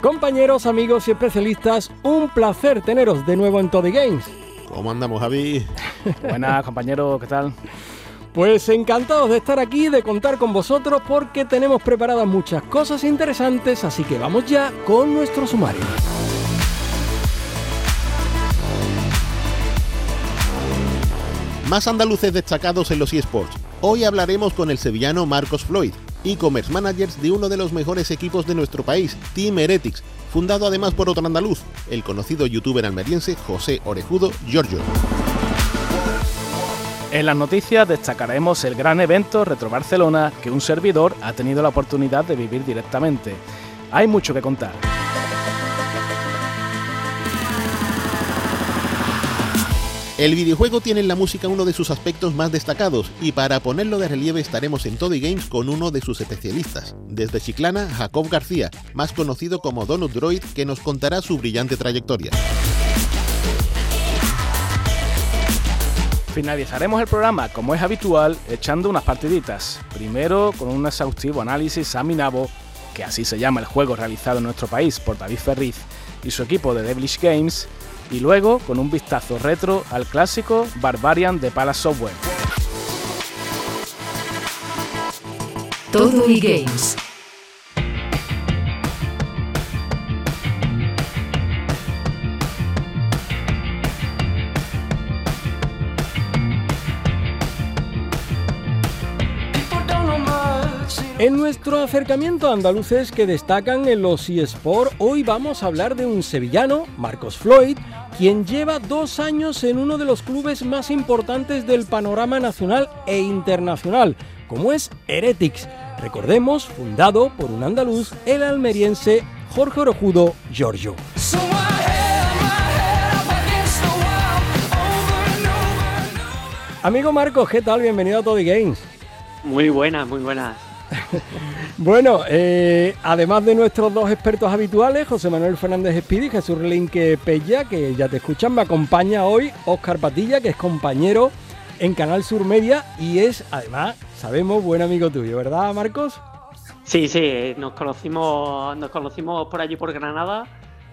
Compañeros, amigos y especialistas, un placer teneros de nuevo en Toddy Games. ¿Cómo andamos, Javi? Buenas, compañero, ¿qué tal? Pues encantados de estar aquí, de contar con vosotros, porque tenemos preparadas muchas cosas interesantes, así que vamos ya con nuestro sumario. Más andaluces destacados en los eSports. Hoy hablaremos con el sevillano Marcos Floyd, e-commerce managers de uno de los mejores equipos de nuestro país, Team Heretics, fundado además por otro andaluz, el conocido youtuber almeriense José Orejudo Giorgio. En las noticias destacaremos el gran evento Retro Barcelona que un servidor ha tenido la oportunidad de vivir directamente. Hay mucho que contar. El videojuego tiene en la música uno de sus aspectos más destacados y para ponerlo de relieve estaremos en Toddy Games con uno de sus especialistas. Desde Chiclana, Jacob García, más conocido como Donut Droid, que nos contará su brillante trayectoria. Finalizaremos el programa, como es habitual, echando unas partiditas. Primero con un exhaustivo análisis a Minabo, que así se llama el juego realizado en nuestro país por David Ferriz y su equipo de Devilish Games, y luego con un vistazo retro al clásico Barbarian de Palace Software. Todo Games. En nuestro acercamiento a andaluces que destacan en los eSports, hoy vamos a hablar de un sevillano, Marcos Floyd, quien lleva dos años en uno de los clubes más importantes del panorama nacional e internacional, como es Heretics. Recordemos, fundado por un andaluz, el almeriense Jorge Orojudo Giorgio. Amigo Marcos, ¿qué tal? Bienvenido a Toddy Games. Muy buenas, muy buenas. Bueno, eh, además de nuestros dos expertos habituales, José Manuel Fernández Espidi y Jesús Relinque Pella, que ya te escuchan, me acompaña hoy Oscar Patilla, que es compañero en Canal Sur Media y es, además, sabemos, buen amigo tuyo, ¿verdad, Marcos? Sí, sí, nos conocimos, nos conocimos por allí por Granada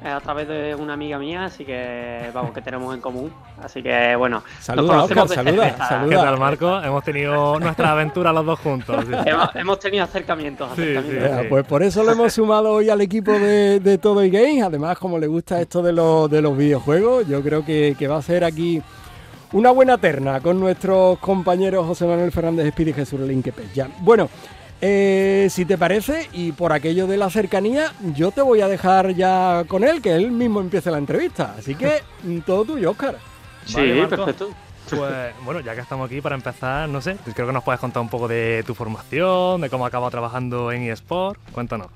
a través de una amiga mía, así que vamos, que tenemos en común. Así que bueno, Saluda, nos Oscar, conocemos de saluda, cerveza. saluda. ¿Qué tal, Marco? Hemos tenido nuestra aventura los dos juntos. sí. Hemos, hemos tenido acercamientos. Sí, acercamientos. Ya, pues por eso lo hemos sumado hoy al equipo de, de Todo y Games. Además, como le gusta esto de, los de los videojuegos, yo creo que, que va a ser aquí una buena terna con nuestros compañeros José Manuel Fernández Espíritu y Jesús Ya. Bueno, eh, si te parece, y por aquello de la cercanía, yo te voy a dejar ya con él, que él mismo empiece la entrevista. Así que mm, todo tuyo, Oscar. Sí, Vale, perfecto. Pues bueno, ya que estamos aquí para empezar, no sé, creo que nos puedes contar un poco de tu formación, de cómo has acabado trabajando en eSport. Cuéntanos.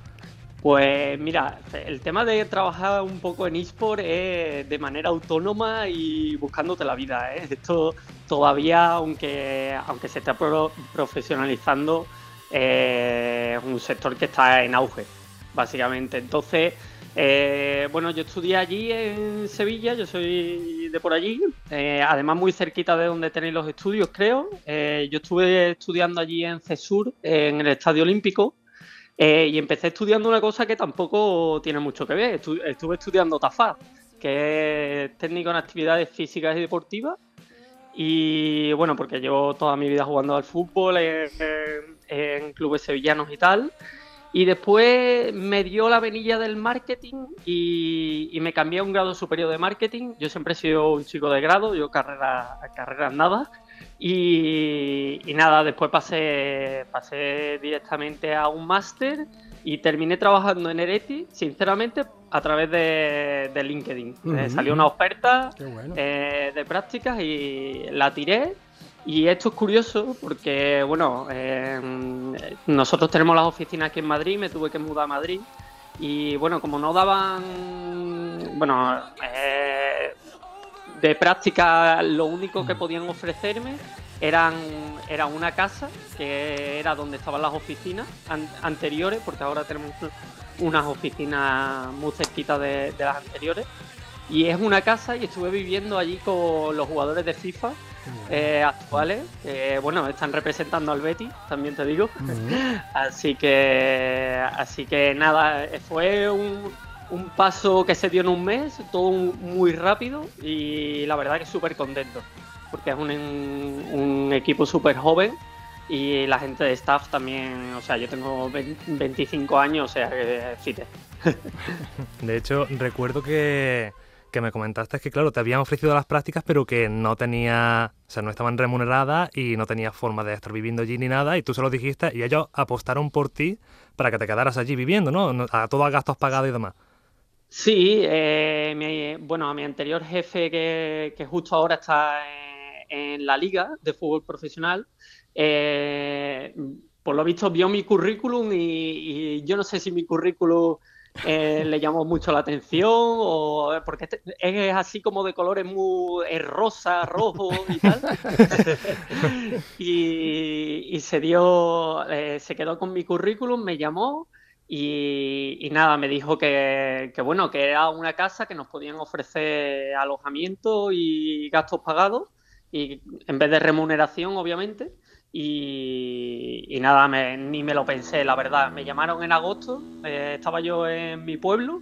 Pues mira, el tema de trabajar un poco en eSport es de manera autónoma y buscándote la vida. ¿eh? Esto todavía, aunque, aunque se está pro- profesionalizando, eh, un sector que está en auge, básicamente. Entonces, eh, bueno, yo estudié allí en Sevilla, yo soy de por allí, eh, además muy cerquita de donde tenéis los estudios, creo. Yo estuve estudiando allí en CESUR, en el Estadio Olímpico. Y empecé estudiando una cosa que tampoco tiene mucho que ver. Estu- estuve estudiando TAFAD, que es técnico en actividades físicas y deportivas. Y bueno, porque llevo toda mi vida jugando al fútbol en clubes sevillanos y tal. Y después me dio la venilla del marketing y, y me cambié a un grado superior de marketing. Yo siempre he sido un chico de grado, yo carrera, carreras nada. Y, y nada, después pasé, pasé directamente a un máster y terminé trabajando en Ereti, sinceramente, a través de, de LinkedIn. Eh, salió una oferta bueno. eh, de prácticas y la tiré. Y esto es curioso porque, bueno, eh, nosotros tenemos las oficinas aquí en Madrid, me tuve que mudar a Madrid Y bueno, como no daban, bueno, eh, de práctica lo único que podían ofrecerme eran, era una casa, que era donde estaban las oficinas anteriores, porque ahora tenemos unas oficinas muy cerquitas de, las anteriores. Y es una casa y estuve viviendo allí con los jugadores de FIFA eh, actuales. bueno, están representando al Betty, también te digo. así que, así que nada, fue un, un paso que se dio en un mes, todo muy rápido y la verdad que súper contento, porque es un, un equipo súper joven y la gente de staff también, o sea, yo tengo 25 años, o sea, que fite. De hecho, recuerdo que, que me comentaste que, claro, te habían ofrecido las prácticas, pero que no tenía, o sea, no estaban remuneradas y no tenía forma de estar viviendo allí ni nada, y tú se lo dijiste y ellos apostaron por ti para que te quedaras allí viviendo, ¿no? A todos gastos pagados y demás. Sí, eh, bueno, a mi anterior jefe, que, justo ahora está en, la liga de fútbol profesional, eh, por lo visto vio mi currículum y, yo no sé si mi currículum eh, le llamó mucho la atención o porque este, es así como de colores muy rosa, rojo y tal. y, se dio, se quedó con mi currículum, me llamó y, nada, me dijo que, bueno, que era una casa que nos podían ofrecer alojamiento y gastos pagados, y en vez de remuneración, obviamente. Y, nada, ni me lo pensé, la verdad. Me llamaron en agosto, eh, estaba yo en mi pueblo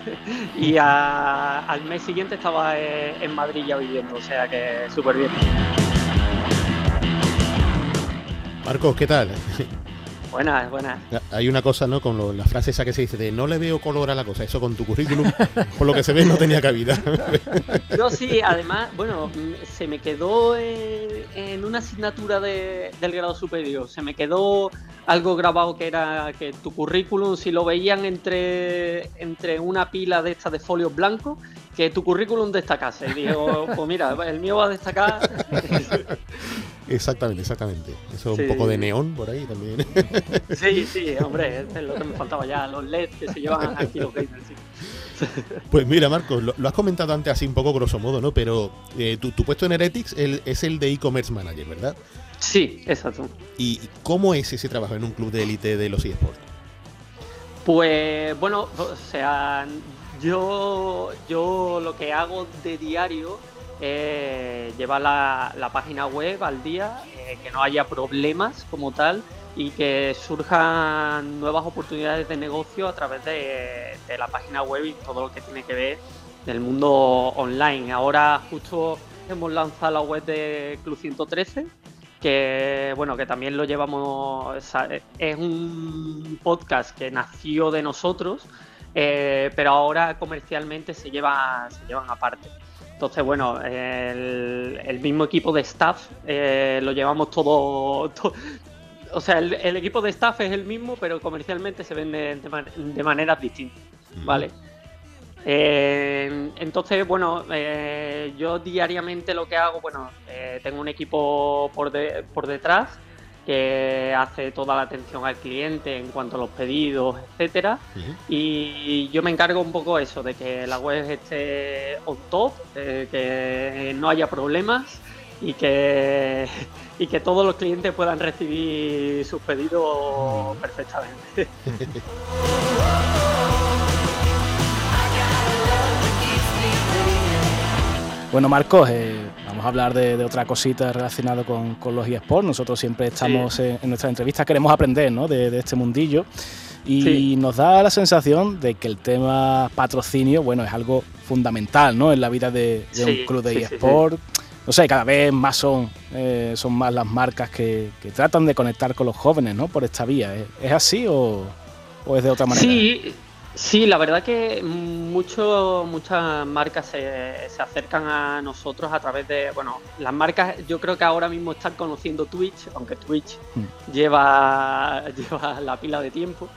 y al mes siguiente estaba en Madrid ya viviendo, o sea que súper bien. Marcos, ¿qué tal? Buenas, buenas. Hay una cosa, ¿no? Con la frase esa que se dice de no le veo color a la cosa. Eso con tu currículum, por lo que se ve, no tenía cabida. Yo sí, además, bueno, se me quedó en, una asignatura del grado superior. Se me quedó algo grabado que era que tu currículum, si lo veían entre, entre una pila de estas de folios blancos, que tu currículum destacase. Y digo, pues mira, el mío va a destacar. Exactamente, exactamente. Eso es un poco de neón por ahí también. Sí, sí, hombre, es lo que me faltaba ya, los LEDs que se llevan aquí los gamers. Pues mira, Marcos, lo, has comentado antes así un poco grosso modo, ¿no? Pero eh, tu, puesto en Heretics es el de e-commerce manager, ¿verdad? Sí, exacto. ¿Y cómo es ese trabajo en un club de élite de los eSports? Pues bueno, o sea, yo, yo lo que hago de diario es llevar la, página web al día, eh, que no haya problemas como tal y que surjan nuevas oportunidades de negocio a través de, la página web y todo lo que tiene que ver del mundo online. Ahora justo hemos lanzado la web de Club 113 que bueno que también lo llevamos es un podcast que nació de nosotros eh, pero ahora comercialmente se lleva se llevan aparte entonces, bueno, el, mismo equipo de staff eh, lo llevamos todo, o sea, el, equipo de staff es el mismo, pero comercialmente se vende de, maneras distintas, ¿vale? Eh, entonces, bueno, eh, yo diariamente lo que hago, bueno, tengo un equipo por, por detrás que hace toda la atención al cliente en cuanto a los pedidos, etcétera. Y yo me encargo un poco eso, de que la web esté on top, que no haya problemas y que, y que todos los clientes puedan recibir sus pedidos perfectamente. Bueno, Marcos, eh, vamos a hablar de, otra cosita relacionada con, los eSports. Nosotros siempre estamos en, nuestra entrevista, queremos aprender de, este mundillo y nos da la sensación de que el tema patrocinio, bueno, es algo fundamental ¿no? en la vida de, un club de eSports. No sé, cada vez más son, eh, son más las marcas que, tratan de conectar con los jóvenes ¿no? por esta vía. ¿Es, así o, o es de otra manera? Sí, Sí, la verdad que mucho, muchas marcas se, se, acercan a nosotros a través de, bueno, las marcas yo creo que ahora mismo están conociendo Twitch, aunque Twitch mm. lleva, lleva la pila de tiempo.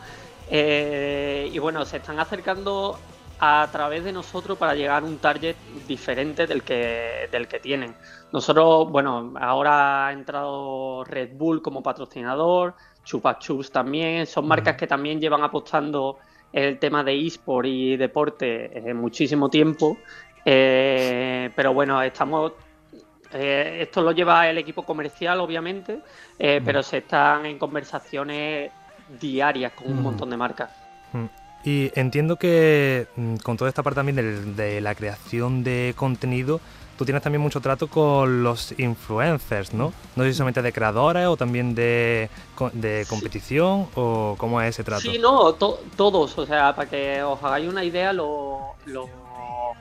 Eh, y bueno, se están acercando a través de nosotros para llegar a un target diferente del que, del que tienen. Nosotros, bueno, ahora ha entrado Red Bull como patrocinador, Chupa Chups también, son marcas que también llevan apostando el tema de eSport y deporte en muchísimo tiempo. pero bueno, estamos esto lo lleva el equipo comercial, obviamente, pero se están en conversaciones diarias con un montón de marcas. Y entiendo que mm, con toda esta parte también de, la creación de contenido, tú tienes también mucho trato con los influencers, ¿no? No sé si solamente de creadores o también de, competición o cómo es ese trato. Sí, no, todos. O sea, para que os hagáis una idea, los,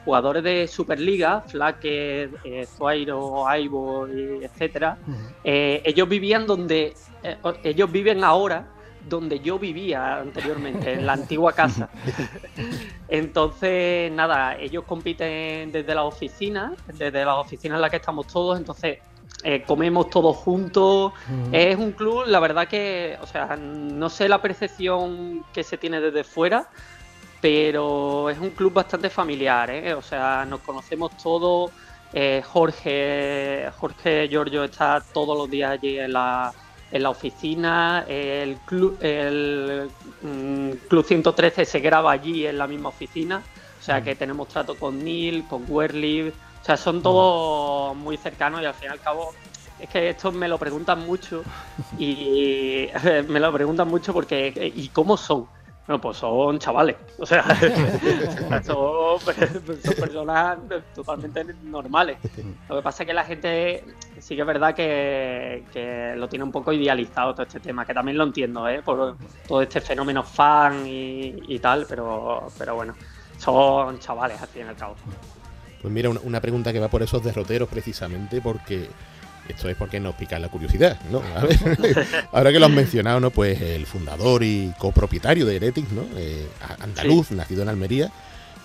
jugadores de Superliga, Flacker, eh, Zuairo, Aibo, etcétera, eh, ellos vivían donde eh, ellos viven ahora donde yo vivía anteriormente, en la antigua casa. Entonces, nada, ellos compiten desde la oficina, desde la oficina en la que estamos todos, entonces eh, comemos todos juntos. Es un club, la verdad que, o sea, no sé la percepción que se tiene desde fuera, pero es un club bastante familiar, ¿eh? O sea, nos conocemos todos. Eh, Jorge, Jorge Giorgio está todos los días allí en la en la oficina, el club, el mm, Club 113 se graba allí en la misma oficina, o sea que tenemos trato con Neil, con Werlib, o sea, son todos muy cercanos y al fin y al cabo es que esto me lo preguntan mucho y me lo preguntan mucho porque ¿y cómo son? Bueno, pues son chavales, o sea, son, personas totalmente normales. Lo que pasa es que la gente sí que es verdad que, lo tiene un poco idealizado todo este tema, que también lo entiendo, ¿eh? por todo este fenómeno fan y, tal, pero, pero bueno, son chavales al fin y al cabo. Pues mira, una pregunta que va por esos derroteros precisamente, porque esto es porque nos pica la curiosidad, ¿no? ahora que lo has mencionado, ¿no? Pues el fundador y copropietario de Heretics, ¿no? Eh, andaluz, nacido en Almería,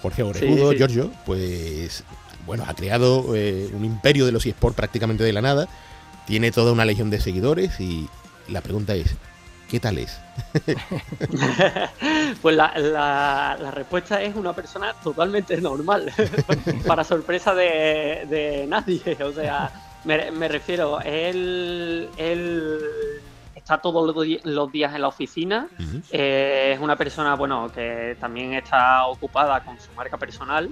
Jorge Orejudo, Giorgio, pues bueno, ha creado eh, un imperio de los eSports prácticamente de la nada, tiene toda una legión de seguidores y la pregunta es, ¿qué tal es? pues la, respuesta es una persona totalmente normal, para sorpresa de, de nadie, o sea me, refiero, él, él está todos los días en la oficina. Eh, es una persona, bueno, que también está ocupada con su marca personal,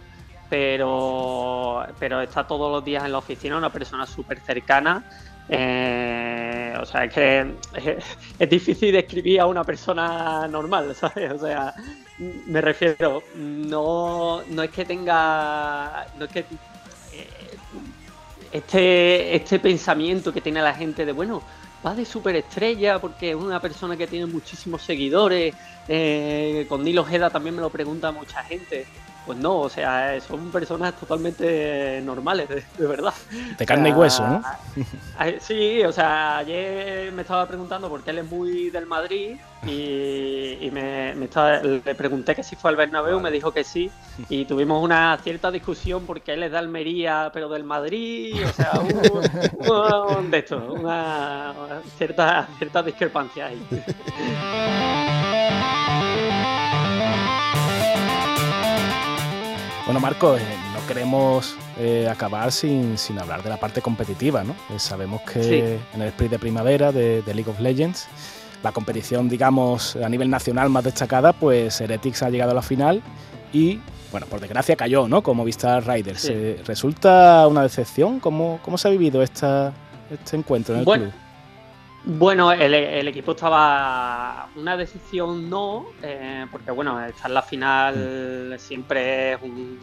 pero, pero está todos los días en la oficina, una persona súper cercana. Eh, o sea, es que es, difícil describir a una persona normal, ¿sabes? O sea, me refiero, no, no es que tenga, no es que este, este pensamiento que tiene la gente de, bueno, va de superestrella porque es una persona que tiene muchísimos seguidores. Eh, con Nilo Ojeda también me lo pregunta mucha gente. Pues no, o sea, son personas totalmente normales, de, verdad. De carne y hueso, ¿no? Sí, o sea, ayer me estaba preguntando porque él es muy del Madrid y, me, le pregunté que si fue al Bernabéu, me dijo que sí y tuvimos una cierta discusión porque él es de Almería, pero del Madrid, o sea, un, de esto, una, cierta, cierta discrepancia ahí. Bueno, Marco, eh, no queremos eh, acabar sin, hablar de la parte competitiva, ¿no? Eh, sabemos que en el sprint de primavera de, League of Legends, la competición, digamos, a nivel nacional más destacada, pues Heretics ha llegado a la final y, bueno, por desgracia cayó, ¿no? Como Vista Riders. ¿Resulta una decepción? ¿Cómo, ¿Cómo se ha vivido esta, este encuentro en el club? Bueno, el, equipo estaba una decisión no, eh, porque bueno, estar en la final siempre es un,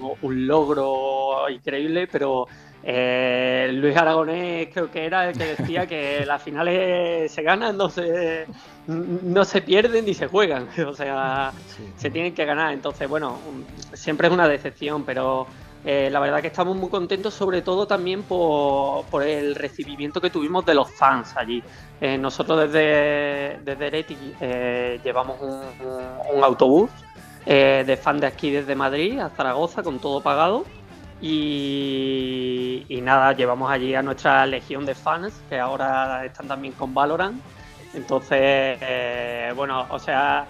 logro increíble, pero eh, Luis Aragonés creo que era el que decía que las finales se ganan, no se, no se pierden ni se juegan, o sea, se tienen que ganar. Entonces, bueno, siempre es una decepción, pero eh, la verdad que estamos muy contentos, sobre todo también por, el recibimiento que tuvimos de los fans allí. Eh, nosotros desde, desde eh, llevamos un, autobús de fans de aquí desde Madrid a Zaragoza con todo pagado. Y, y, nada, llevamos allí a nuestra legión de fans que ahora están también con Valorant. Entonces, bueno, o sea,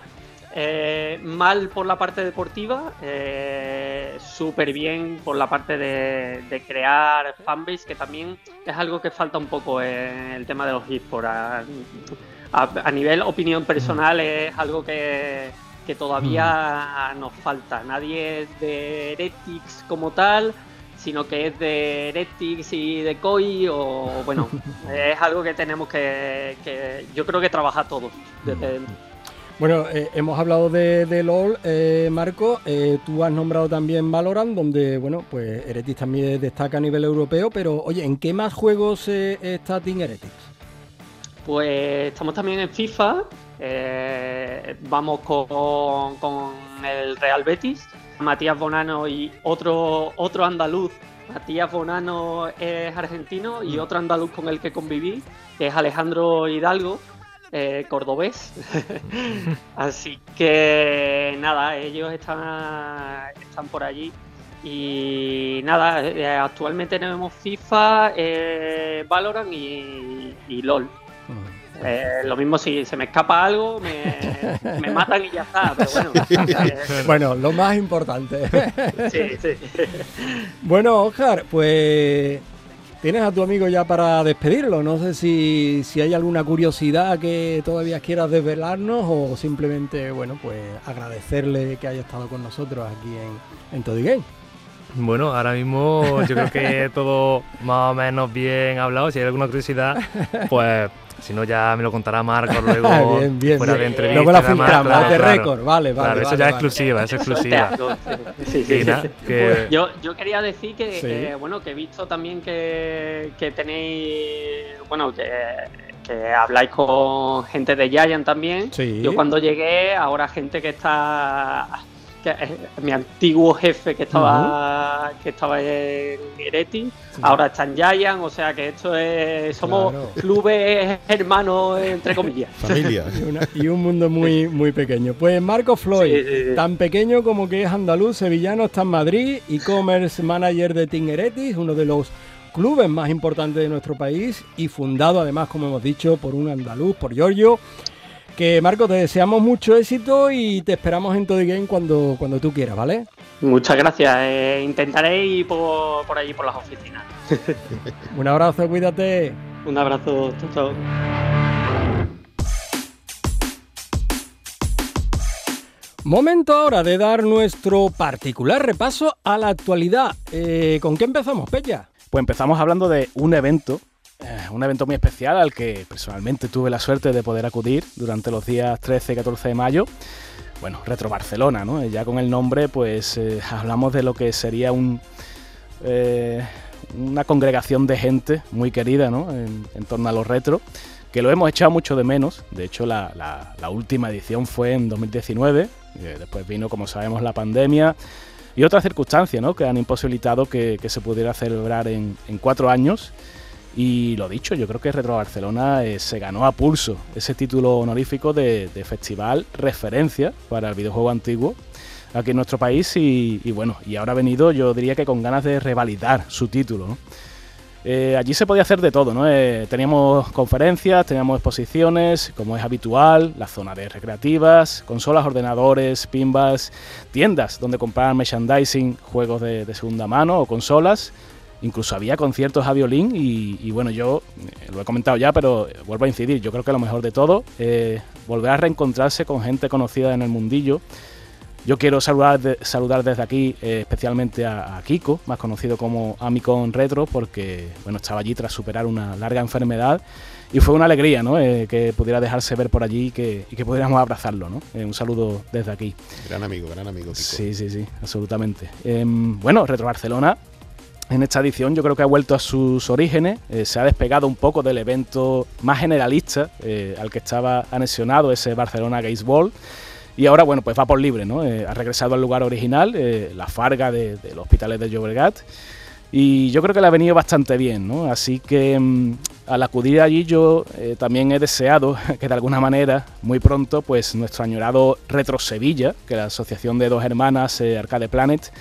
eh, mal por la parte deportiva, eh, súper bien por la parte de, crear fanbase, que también es algo que falta un poco en el tema de los esports. A, a, nivel opinión personal es algo que, que todavía nos falta. Nadie es de Heretics como tal, sino que es de Heretics y de Koi, o bueno, es algo que tenemos que, que yo creo que trabajar todos desde dentro. Bueno, eh, hemos hablado de, de LOL, eh, Marco. Eh, tú has nombrado también Valorant, donde, bueno, pues Heretics también destaca a nivel europeo. Pero, oye, ¿en qué más juegos está Team Heretics? Pues estamos también en FIFA. vamos con, con el Real Betis, Matías Bonano y otro, otro andaluz. Matías Bonano es argentino y otro andaluz con el que conviví, que es Alejandro Hidalgo, eh, cordobés. Así que nada, ellos están, están por allí. Y nada, eh, actualmente tenemos FIFA, eh, Valorant y, y LOL. Eh, lo mismo si se me escapa algo, me, me matan y ya está. Pero bueno, eh, Bueno, lo más importante. sí, sí. bueno, Oscar, pues tienes a tu amigo ya para despedirlo. No sé si, si hay alguna curiosidad que todavía quieras desvelarnos o simplemente, bueno, pues agradecerle que haya estado con nosotros aquí en, en Toddy Game. Bueno, ahora mismo yo creo que todo más o menos bien hablado. Si hay alguna curiosidad, pues si no ya me lo contará Marco luego bien, bien, fuera bien. de entrevista. Luego la filtramos, claro, de claro. récord, vale, vale. Claro, eso vale, ya es exclusiva, eso es exclusiva. Sí, sí, sí, nada, sí. que- Yo, yo quería decir que, Sí. bueno, que he visto también que, que tenéis, bueno, que, que habláis con gente de Giant también. Sí. Yo cuando llegué, ahora gente que está, que es mi antiguo jefe que estaba, que estaba en Ereti, ahora está en Giant, o sea que esto es, somos Claro. clubes hermanos entre comillas. Familia. Y, una- y un mundo muy, muy pequeño. Pues Marco Floyd, Sí, sí, sí. tan pequeño como que es andaluz, sevillano, está en Madrid, e-commerce manager de Team Heretis, uno de los clubes más importantes de nuestro país y fundado además, como hemos dicho, por un andaluz, por Giorgio. Que Marco, te deseamos mucho éxito y te esperamos en Toddy Game cuando, cuando tú quieras, ¿vale? Muchas gracias. eh, intentaré ir por, por allí por las oficinas. Un abrazo, cuídate. Un abrazo, chao, chao. Momento ahora de dar nuestro particular repaso a la actualidad. Eh, ¿Con qué empezamos, Pella? Pues empezamos hablando de un evento, un evento muy especial al que personalmente tuve la suerte de poder acudir durante los días 13 y 14 de mayo. Bueno, Retro Barcelona, ¿no? Ya con el nombre, pues eh, hablamos de lo que sería eh, una congregación de gente muy querida, ¿no? En, torno a los retro, que lo hemos echado mucho de menos. De hecho, la, última edición fue en 2019. eh, después vino, como sabemos, la pandemia y otras circunstancias ¿no? que han imposibilitado que, se pudiera celebrar en cuatro años. Y lo dicho, yo creo que Retro Barcelona eh, se ganó a pulso ese título honorífico de, de festival referencia para el videojuego antiguo aquí en nuestro país y, y bueno, y ahora venido yo diría que con ganas de revalidar su título. ¿no? Eh, allí se podía hacer de todo, ¿no? Eh, teníamos conferencias, teníamos exposiciones, como es habitual, la zona de recreativas, consolas, ordenadores, pinballs, tiendas donde comprar merchandising, juegos de, de segunda mano o consolas. Incluso había conciertos a violín y, y bueno, yo eh, lo he comentado ya, pero eh, vuelvo a incidir, yo creo que lo mejor de todo, eh, volver a reencontrarse con gente conocida en el mundillo. Yo quiero saludar, de- saludar desde aquí eh, especialmente a, a Kiko, más conocido como Amicon Retro, porque bueno, estaba allí tras superar una larga enfermedad y fue una alegría ¿no? Eh, que pudiera dejarse ver por allí y que, y que pudiéramos abrazarlo. ¿no? Eh, un saludo desde aquí. Gran amigo, gran amigo, Kiko. Sí, sí, sí, absolutamente. Em, bueno, Retro Barcelona en esta edición yo creo que ha vuelto a sus orígenes, eh, se ha despegado un poco del evento más generalista eh, al que estaba anexionado ese Barcelona Games Ball. Y ahora, bueno, pues va por libre, ¿no? Eh, ha regresado al lugar original, eh, la Farga de, de los hospitales de Llobregat. Y yo creo que le ha venido bastante bien, ¿no? Así que mm, al acudir allí yo eh, también he deseado que de alguna manera, muy pronto, pues nuestro añorado Retro Sevilla, que la asociación de dos hermanas, eh, Arcade Planet,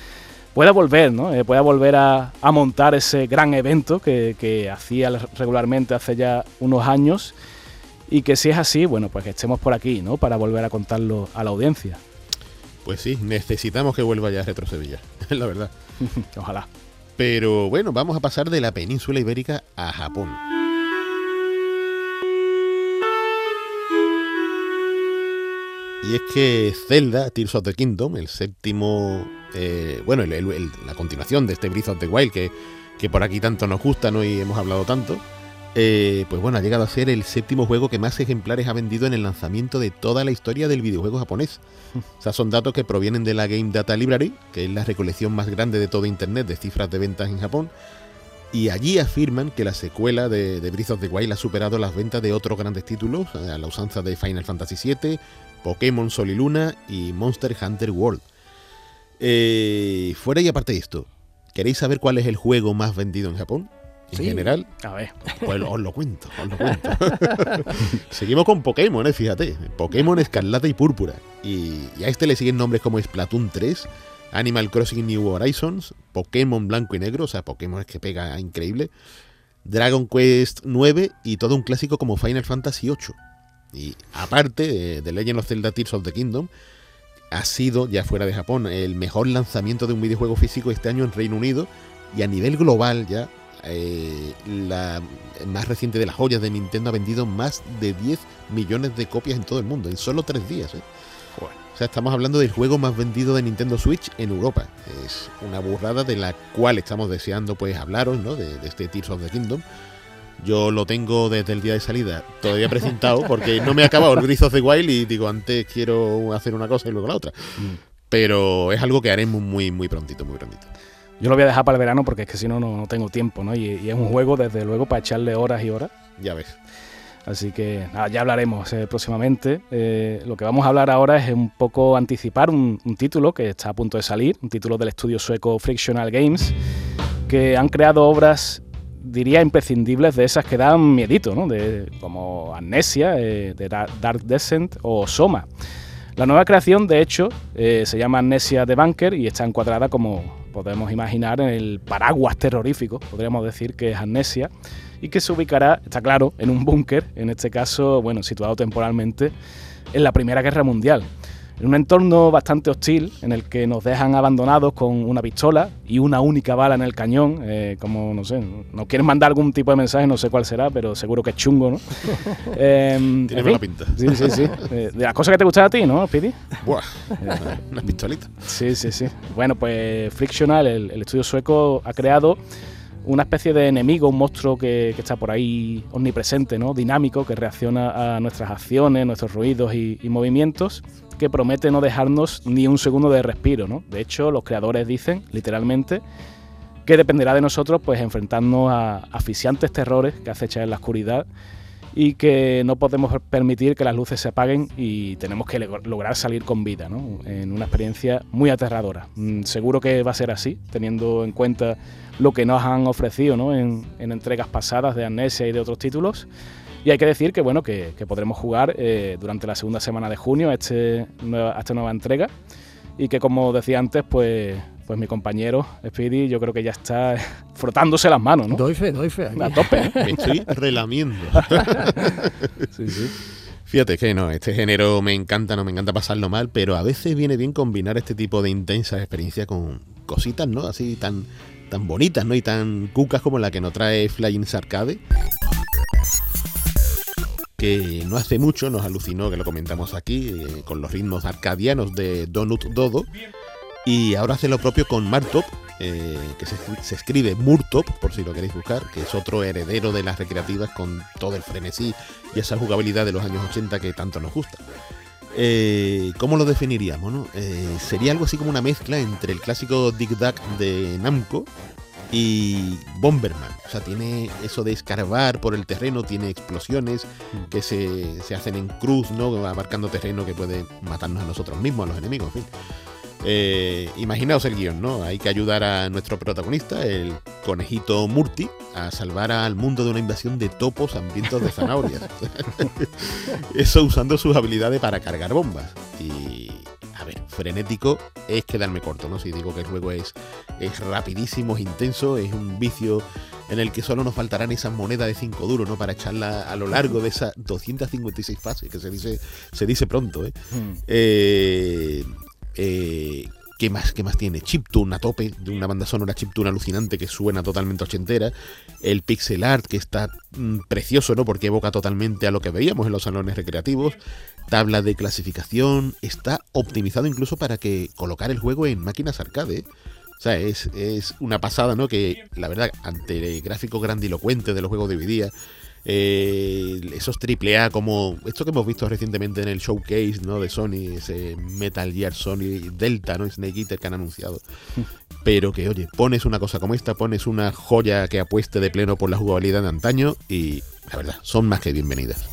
pueda volver, ¿no? Eh, pueda volver a, a montar ese gran evento que, que hacía regularmente hace ya unos años y que si es así, bueno, pues que estemos por aquí, ¿no? Para volver a contarlo a la audiencia. Pues sí, necesitamos que vuelva ya Retro Sevilla, la verdad. Ojalá. Pero bueno, vamos a pasar de la península ibérica a Japón. Y es que Zelda, Tears of the Kingdom, el séptimo, eh, bueno, la continuación de este Breath of the Wild que, que por aquí tanto nos gusta ¿no? y hemos hablado tanto, eh, pues bueno, ha llegado a ser el séptimo juego que más ejemplares ha vendido en el lanzamiento de toda la historia del videojuego japonés. O sea, son datos que provienen de la Game Data Library, que es la recolección más grande de todo Internet de cifras de ventas en Japón. Y allí afirman que la secuela de, Breath of the Wild ha superado las ventas de otros grandes títulos, a la usanza de Final Fantasy VII, Pokémon Sol y Luna y Monster Hunter World. Eh, fuera y aparte de esto, ¿queréis saber cuál es el juego más vendido en Japón? en general. A ver. Pues os lo cuento, os lo cuento. Seguimos con Pokémon, ¿eh? fíjate. Pokémon Escarlata y Púrpura. Y, a este le siguen nombres como Splatoon 3, Animal Crossing New Horizons, Pokémon Blanco y Negro, o sea, Pokémon es que pega increíble, Dragon Quest 9 y todo un clásico como Final Fantasy 8. Y aparte de, Legend of Zelda Tears of the Kingdom, ha sido, ya fuera de Japón, el mejor lanzamiento de un videojuego físico este año en Reino Unido y a nivel global ya eh, la más reciente de las joyas de Nintendo ha vendido más de 10 millones de copias en todo el mundo, en solo tres días. ¿eh? O sea, estamos hablando del juego más vendido de Nintendo Switch en Europa. Es una burrada de la cual estamos deseando pues hablaros, ¿no? De, este Tears of the Kingdom. Yo lo tengo desde el día de salida todavía presentado porque no me ha acabado el Breath of the Wild y digo, antes quiero hacer una cosa y luego la otra. Mm. Pero es algo que haremos muy, muy prontito, muy prontito. Yo lo voy a dejar para el verano porque es que si no, no tengo tiempo, ¿no? Y, es un juego, desde luego, para echarle horas y horas. Ya ves. Así que nada, ya hablaremos eh, próximamente. Eh, lo que vamos a hablar ahora es un poco anticipar un, título que está a punto de salir, un título del estudio sueco Frictional Games, que han creado obras, diría, imprescindibles de esas que dan miedito, ¿no? De, como Amnesia, eh, de Dark Descent o Soma. La nueva creación, de hecho, se llama Amnesia de Bunker y está encuadrada como podemos imaginar en el paraguas terrorífico, podríamos decir que es Amnesia, y que se ubicará, está claro, en un búnker, en este caso, bueno, situado temporalmente en la Primera Guerra Mundial en un entorno bastante hostil en el que nos dejan abandonados con una pistola y una única bala en el cañón, eh, como no sé, nos quieren mandar algún tipo de mensaje, no sé cuál será, pero seguro que es chungo, ¿no? eh, Tiene buena pinta. Sí, sí, sí. Eh, de las cosas que te gustan a ti, ¿no, Pidi? Buah, una pistolita. Sí, sí, sí. Bueno, pues Frictional, el, estudio sueco, ha creado una especie de enemigo, un monstruo que, está por ahí omnipresente, ¿no? dinámico, que reacciona a nuestras acciones, nuestros ruidos y, y movimientos que promete no dejarnos ni un segundo de respiro. ¿no? De hecho, los creadores dicen, literalmente, que dependerá de nosotros pues enfrentarnos a asfixiantes terrores que acechan en la oscuridad y que no podemos permitir que las luces se apaguen y tenemos que lograr salir con vida, ¿no? en una experiencia muy aterradora. Mm, seguro que va a ser así, teniendo en cuenta lo que nos han ofrecido ¿no? en, en entregas pasadas de Amnesia y de otros títulos. Y hay que decir que bueno que, podremos jugar eh, durante la segunda semana de junio a, este nueva, esta nueva entrega y que como decía antes, pues, pues mi compañero Speedy yo creo que ya está frotándose las manos, ¿no? Doy fe, doy fe. A tope. ¿eh? Me estoy relamiendo. sí, sí. Fíjate que no, este género me encanta, no me encanta pasarlo mal, pero a veces viene bien combinar este tipo de intensas experiencias con cositas, ¿no? Así tan, tan bonitas, ¿no? Y tan cucas como la que nos trae Flying Arcade que no hace mucho nos alucinó, que lo comentamos aquí, eh, con los ritmos arcadianos de Donut Dodo. Y ahora hace lo propio con Martop, eh, que se, escribe Murtop, por si lo queréis buscar, que es otro heredero de las recreativas con todo el frenesí y esa jugabilidad de los años 80 que tanto nos gusta. Eh, ¿Cómo lo definiríamos? sería algo así como una mezcla entre el clásico Dig Dug de Namco y Bomberman. O sea, tiene eso de escarbar por el terreno, tiene explosiones que se, se hacen en cruz, ¿no? Abarcando terreno que puede matarnos a nosotros mismos, a los enemigos, en fin. Eh, imaginaos el guion, ¿no? Hay que ayudar a nuestro protagonista, el conejito Murti, a salvar al mundo de una invasión de topos hambrientos de zanahorias. Eso usando sus habilidades para cargar bombas. Y a ver, frenético es quedarme corto, ¿no? Si digo que el juego es, es rapidísimo, es intenso, es un vicio en el que solo nos faltarán esas monedas de 5 duros, ¿no? Para echarla a lo largo de esas 256 fases, que se dice, se dice pronto, ¿eh? Hmm. eh, eh ¿Qué más? ¿Qué más tiene? Chiptune a tope, de una banda sonora chiptune alucinante que suena totalmente ochentera. El pixel art que está mm, precioso, ¿no? Porque evoca totalmente a lo que veíamos en los salones recreativos. Tabla de clasificación. Está optimizado incluso para que colocar el juego en máquinas arcade. O sea, es, es una pasada, ¿no? Que la verdad, ante el gráfico grandilocuente de los juegos de hoy día, eh, esos AAA como esto que hemos visto recientemente en el showcase ¿no? de Sony, ese Metal Gear Sony Delta, ¿no? Snake Eater que han anunciado. Pero que, oye, pones una cosa como esta, pones una joya que apueste de pleno por la jugabilidad de antaño y la verdad, son más que bienvenidas.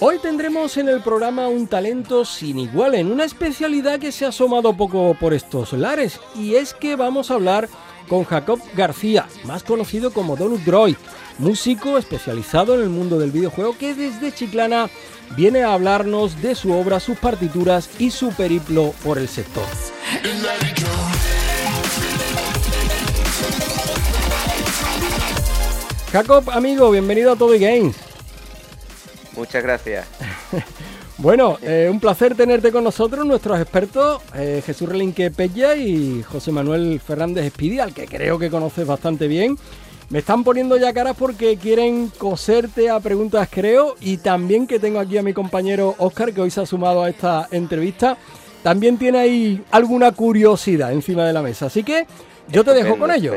Hoy tendremos en el programa un talento sin igual en una especialidad que se ha asomado poco por estos lares y es que vamos a hablar con Jacob García, más conocido como Donut Droid, músico especializado en el mundo del videojuego que desde Chiclana viene a hablarnos de su obra, sus partituras y su periplo por el sector. Jacob, amigo, bienvenido a Todo Games. Muchas gracias. bueno, eh, un placer tenerte con nosotros, nuestros expertos, eh, Jesús Relinque Pella y José Manuel Fernández Espidi, al que creo que conoces bastante bien. Me están poniendo ya caras porque quieren coserte a preguntas, creo, y también que tengo aquí a mi compañero Oscar, que hoy se ha sumado a esta entrevista. También tiene ahí alguna curiosidad encima de la mesa. Así que yo te dejo con ellos.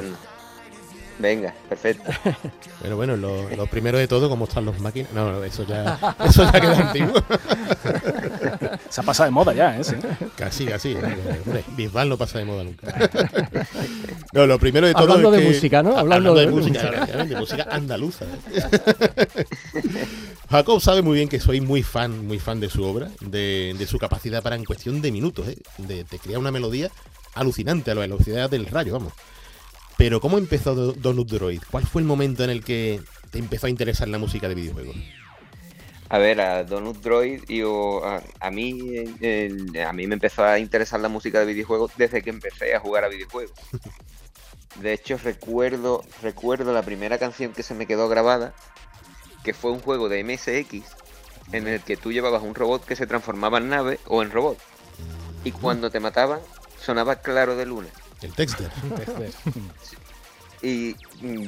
Venga, perfecto. Pero bueno, lo, primero de todo, ¿cómo están los máquinas? No, eso ya, eso ya queda antiguo. Se ha pasado de moda ya, ¿eh? Casi, casi. Hombre, Bisbal no pasa de moda nunca. No, lo primero de todo Hablando de música, ¿no? Hablando, de, música, de música andaluza. Jacob sabe muy bien que soy muy fan, muy fan de su obra, de, su capacidad para en cuestión de minutos, ¿eh? de, de crear una melodía alucinante a la velocidad del rayo, vamos. Pero ¿cómo empezó Donut Droid? ¿Cuál fue el momento en el que te empezó a interesar la música de videojuegos? A ver, a Donut Droid y a, mí a mí me empezó a interesar la música de videojuegos desde que empecé a jugar a videojuegos. De hecho, recuerdo recuerdo la primera canción que se me quedó grabada, que fue un juego de MSX en el que tú llevabas un robot que se transformaba en nave o en robot. Y cuando te mataban, sonaba claro de luna. El Texter. Y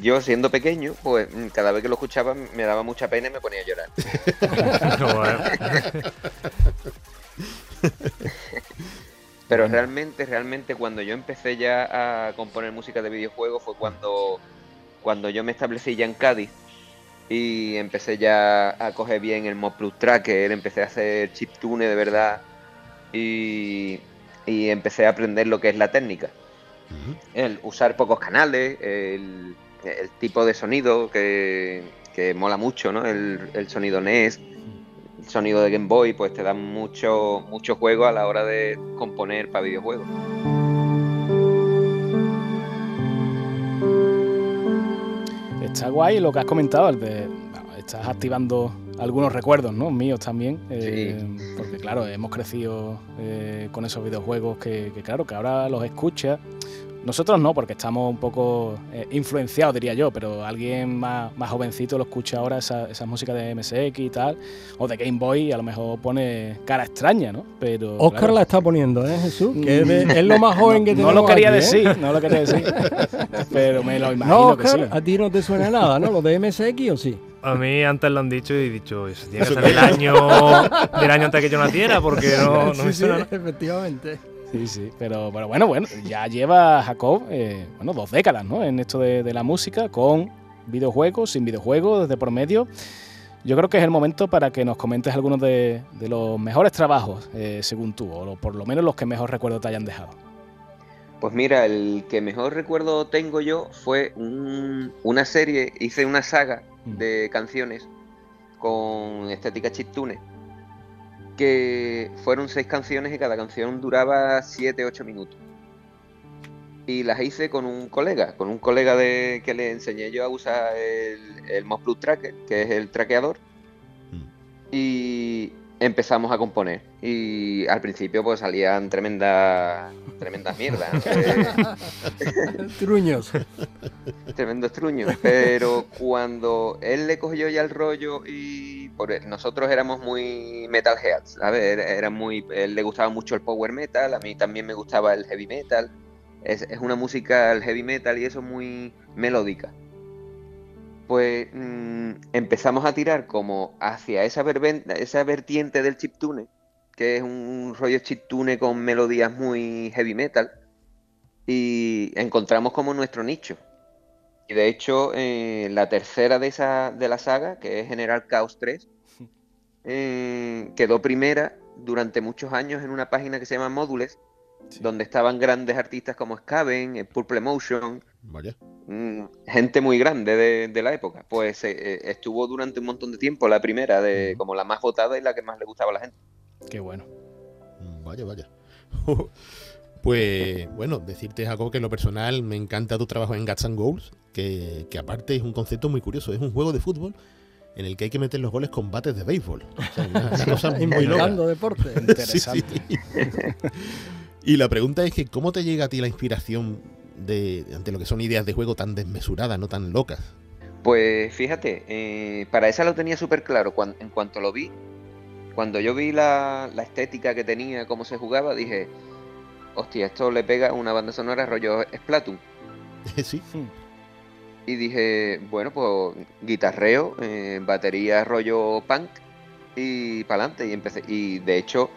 yo siendo pequeño, pues cada vez que lo escuchaba me daba mucha pena y me ponía a llorar. Pero realmente, realmente cuando yo empecé ya a componer música de videojuegos fue cuando, cuando yo me establecí ya en Cádiz y empecé ya a coger bien el Mod Plus Tracker, empecé a hacer chiptune de verdad y, y empecé a aprender lo que es la técnica el usar pocos canales, el, tipo de sonido que, mola mucho, ¿no? El, sonido NES, el sonido de Game Boy, pues te dan mucho, mucho juego a la hora de componer para videojuegos. Está guay lo que has comentado, el de, estás activando algunos recuerdos, ¿no? Míos también. Eh, porque claro, hemos crecido eh, con esos videojuegos que, que, claro, que ahora los escuchas nosotros no, porque estamos un poco eh, influenciados, diría yo, pero alguien más, más jovencito lo escucha ahora, esa, esa, música de MSX y tal, o de Game Boy, y a lo mejor pone cara extraña, ¿no? Pero, Oscar la está poniendo, ¿eh, Jesús? Que es, lo más joven que tenemos No lo quería ¿eh? decir, no lo quería decir, pero me lo imagino no, que sí. a ti no te suena nada, ¿no? ¿Lo de MSX o sí? A mí antes lo han dicho y he dicho, eso tiene que ser del año, del año antes que yo naciera, porque no, no me suena. Sí, efectivamente. Sí, sí, pero, bueno, bueno, ya lleva Jacob eh, bueno, dos décadas ¿no? en esto de, la música, con videojuegos, sin videojuegos, desde por medio. Yo creo que es el momento para que nos comentes algunos de, los mejores trabajos, eh, según tú, o por lo menos los que mejor recuerdo te hayan dejado. Pues mira, el que mejor recuerdo tengo yo fue una serie, hice una saga mm. de canciones con estética chiptune que fueron seis canciones y cada canción duraba 7-8 minutos. Y las hice con un colega, con un colega de que le enseñé yo a usar el, el Plus Tracker, que es el traqueador. Mm. Y empezamos a componer. Y al principio pues salían tremendas tremendas mierdas. truños. Tremendos truños. Pero cuando él le cogió ya el rollo y por, nosotros éramos muy metalheads, ver, era muy, él le gustaba mucho el power metal, a mí también me gustaba el heavy metal. Es, una música, el heavy metal y eso muy melódica. Pues mm, empezamos a tirar como hacia esa, esa vertiente del chiptune, que es un rollo chiptune con melodías muy heavy metal, y encontramos como nuestro nicho. Y de hecho, eh, la tercera de, esa, de la saga, que es General Chaos 3, eh, quedó primera durante muchos años en una página que se llama Módules, donde estaban grandes artistas como Skaven, eh, Purple Emotion, mm, gente muy grande de, la época. Pues estuvo durante un montón de tiempo la primera, de como la más votada y la que más le gustaba a la gente. Qué bueno. Mm, vaya, vaya. Pues bueno, decirte, Jacob, que en lo personal me encanta tu trabajo en Guts and Goals, que, aparte es un concepto muy curioso. Es un juego de fútbol en el que hay que meter los goles con bates de béisbol. O sea, una, cosa muy deporte. Interesante. y la pregunta es que, ¿cómo te llega a ti la inspiración de, ante lo que son ideas de juego tan desmesuradas, no tan locas? Pues fíjate, eh, para esa lo tenía súper claro. en cuanto lo vi, cuando yo vi la, la estética que tenía, cómo se jugaba, dije, hostia, esto le pega una banda sonora rollo Splatoon. sí. Y dije, bueno, pues guitarreo, eh, batería rollo punk y para adelante. Y empecé. Y de hecho,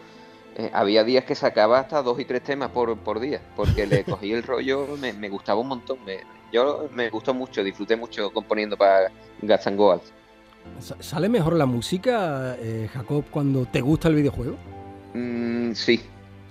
eh, había días que sacaba hasta dos y tres temas por, por día, porque le cogí el rollo, me, gustaba un montón. Me, yo me gustó mucho, disfruté mucho componiendo para Guts and Goals. ¿Sale mejor la música, eh, Jacob, cuando te gusta el videojuego? Mm, sí,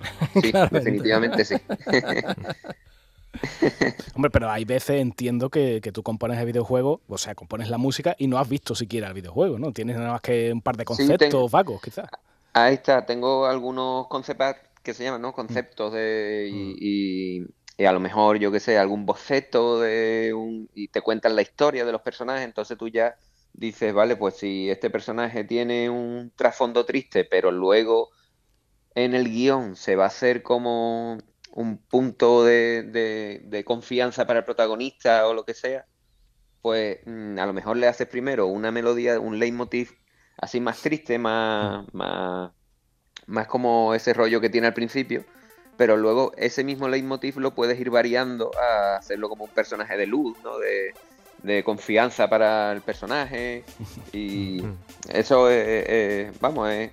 Sí, definitivamente sí. Hombre, pero hay veces entiendo que, tú compones el videojuego, o sea, compones la música y no has visto siquiera el videojuego, ¿no? Tienes nada más que un par de conceptos vagos, quizás. Ahí está, tengo algunos conceptos que se llaman, ¿no? Conceptos de. Y, a lo mejor, yo qué sé, algún boceto de un, y te cuentan la historia de los personajes, entonces tú ya dices, vale, pues si este personaje tiene un trasfondo triste, pero luego en el guion se va a hacer como un punto de, confianza para el protagonista o lo que sea, pues mm, a lo mejor le haces primero una melodía, un leitmotiv así más triste, más, más, más como ese rollo que tiene al principio, pero luego ese mismo leitmotiv lo puedes ir variando a hacerlo como un personaje de luz, ¿no? De, de confianza para el personaje y eso es, vamos, es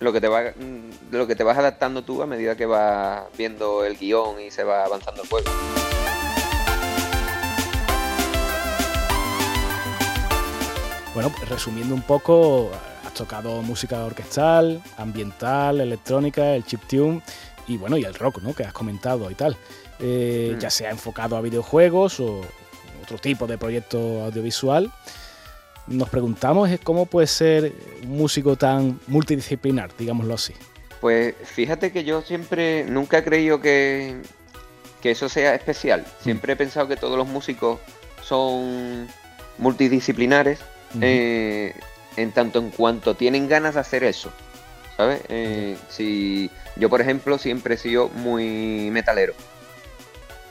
lo que te va mm, lo que te vas adaptando tú a medida que vas viendo el guion y se va avanzando el juego. Bueno, resumiendo un poco, has tocado música orquestal, ambiental, electrónica, el chiptune y bueno, y el rock, ¿no? Que has comentado y tal. Eh, mm. Ya sea enfocado a videojuegos o otro tipo de proyecto audiovisual nos preguntamos es cómo puede ser un músico tan multidisciplinar, digámoslo así. Pues fíjate que yo siempre, nunca he creído que, que eso sea especial. Mm. Siempre he pensado que todos los músicos son multidisciplinares eh, en tanto en cuanto tienen ganas de hacer eso. ¿Sabes? Eh, si yo, por ejemplo, siempre he sido muy metalero.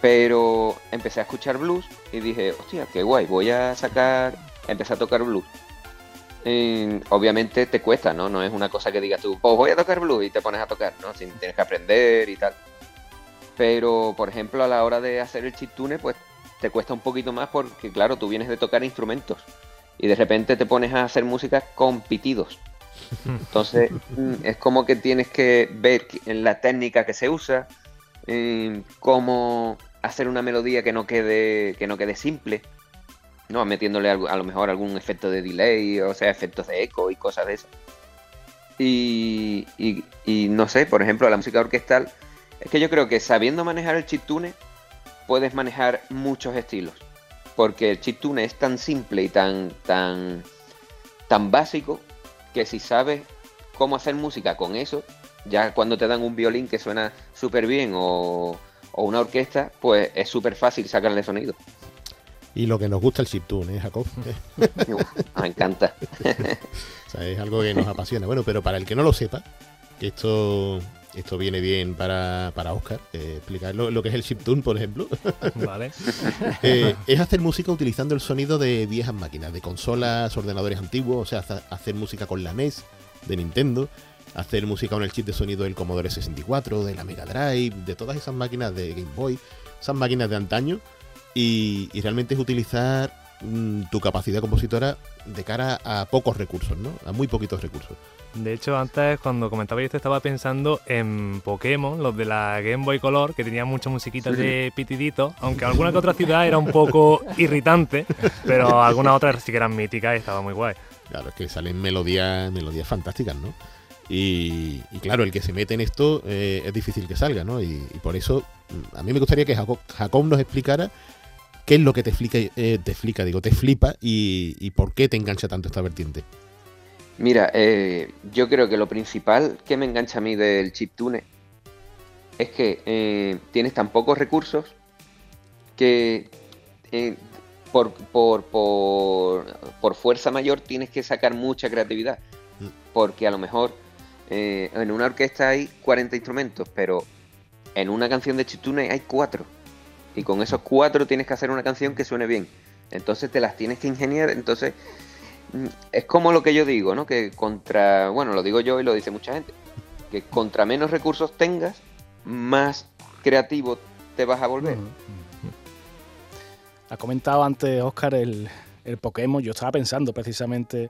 Pero empecé a escuchar blues y dije, hostia, qué guay, voy a sacar empecé a tocar blues. obviamente te cuesta, ¿no? No es una cosa que digas tú, pues voy a tocar blues y te pones a tocar, ¿no? Tienes que aprender y tal. Pero, por ejemplo, a la hora de hacer el chiptune, pues te cuesta un poquito más porque, claro, tú vienes de tocar instrumentos y de repente te pones a hacer música con pitidos. Entonces, mm, es como que tienes que ver en la técnica que se usa, cómo hacer una melodía que no quede, que no quede simple ¿no? Metiéndole a, lo mejor algún efecto de delay, o sea, efectos de eco y cosas de eso. Y, y, no sé, por ejemplo, la música orquestal, es que yo creo que sabiendo manejar el chiptune, puedes manejar muchos estilos. Porque el chiptune es tan simple y tan, tan, tan básico que si sabes cómo hacer música con eso, ya cuando te dan un violín que suena súper bien o, o, una orquesta, pues es súper fácil sacarle sonido y lo que nos gusta el chiptune, ¿eh, Jacob? me encanta. o sea, es algo que nos apasiona. Bueno, pero para el que no lo sepa, que esto esto viene bien para, para Oscar, eh, explicar lo, que es el chiptune, por ejemplo. Vale. Eh, es hacer música utilizando el sonido de viejas máquinas, de consolas, ordenadores antiguos, o sea, hacer música con la NES de Nintendo, hacer música con el chip de sonido del Commodore 64, de la Mega Drive, de todas esas máquinas de Game Boy, esas máquinas de antaño, y, realmente es utilizar mm, tu capacidad compositora de cara a pocos recursos, ¿no? A muy poquitos recursos. De hecho, antes cuando comentaba esto estaba pensando en Pokémon, los de la Game Boy Color, que tenían muchas musiquitas de pitidito, aunque alguna que otra ciudad era un poco irritante, pero algunas otras sí que eran míticas y estaba muy guay. Claro, es que salen melodías, melodías fantásticas, ¿no? Y, claro, el que se mete en esto eh, es difícil que salga, ¿no? Y, por eso a mí me gustaría que Jacob, nos explicara qué es lo que te explica, eh, te explica, digo, te flipa y, y por qué te engancha tanto esta vertiente. Mira, eh, yo creo que lo principal que me engancha a mí del chiptune es que eh, tienes tan pocos recursos que eh, por, por, por, fuerza mayor tienes que sacar mucha creatividad. Mm. Porque a lo mejor en una orquesta hay 40 instrumentos, pero en una canción de chiptune hay 4. Y con esos 4 tienes que hacer una canción que suene bien. Entonces te las tienes que ingeniar. Entonces es como lo que yo digo, ¿no? Que contra, bueno, lo digo yo y lo dice mucha gente, que contra menos recursos tengas, más creativo te vas a volver. Ha comentado antes Oscar el, el Pokémon, yo estaba pensando precisamente